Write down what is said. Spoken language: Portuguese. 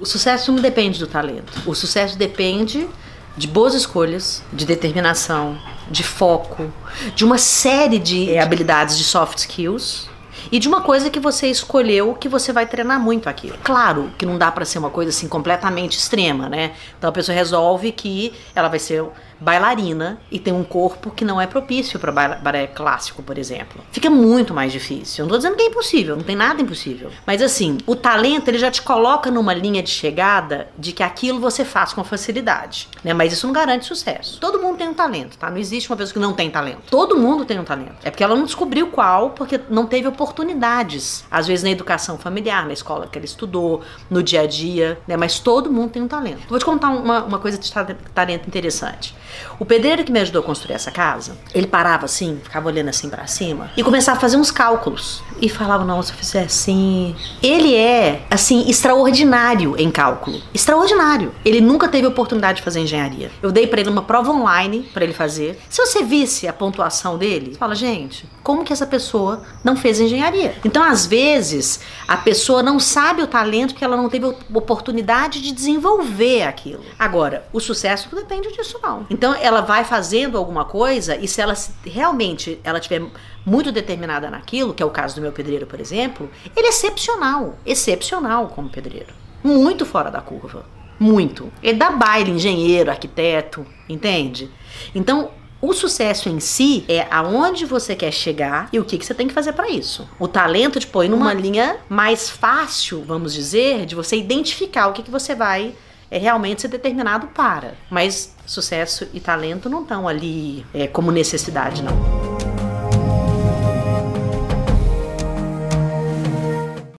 O sucesso não depende do talento. O sucesso depende de boas escolhas, de determinação, de foco, de uma série de é, habilidades de soft skills e de uma coisa que você escolheu que você vai treinar muito aquilo. Claro que não dá para ser uma coisa assim completamente extrema, né? Então a pessoa resolve que ela vai ser bailarina e tem um corpo que não é propício para balé clássico, por exemplo. Fica muito mais difícil. Eu não tô dizendo que é impossível, não tem nada impossível. Mas assim, o talento ele já te coloca numa linha de chegada de que aquilo você faz com facilidade, né? Mas isso não garante sucesso. Todo mundo tem um talento, tá? Não existe uma pessoa que não tem talento. Todo mundo tem um talento. É porque ela não descobriu qual, porque não teve oportunidades. Às vezes na educação familiar, na escola que ela estudou, no dia a dia, né? Mas todo mundo tem um talento. Vou te contar uma, uma coisa de talento interessante. O pedreiro que me ajudou a construir essa casa, ele parava assim, ficava olhando assim para cima e começava a fazer uns cálculos. E falava, não, se eu fizer assim. Ele é, assim, extraordinário em cálculo. Extraordinário. Ele nunca teve oportunidade de fazer engenharia. Eu dei para ele uma prova online para ele fazer. Se você visse a pontuação dele, você fala, gente, como que essa pessoa não fez engenharia? Então, às vezes, a pessoa não sabe o talento porque ela não teve oportunidade de desenvolver aquilo. Agora, o sucesso não depende disso, não. Então, ela vai fazendo alguma coisa e se ela realmente ela tiver muito determinada naquilo, que é o caso do meu pedreiro, por exemplo, ele é excepcional, excepcional como pedreiro. Muito fora da curva. Muito. Ele dá baile, engenheiro, arquiteto, entende? Então, o sucesso em si é aonde você quer chegar e o que, que você tem que fazer para isso. O talento te põe numa linha mais fácil, vamos dizer, de você identificar o que, que você vai é realmente ser determinado para. Mas sucesso e talento não estão ali é, como necessidade, não.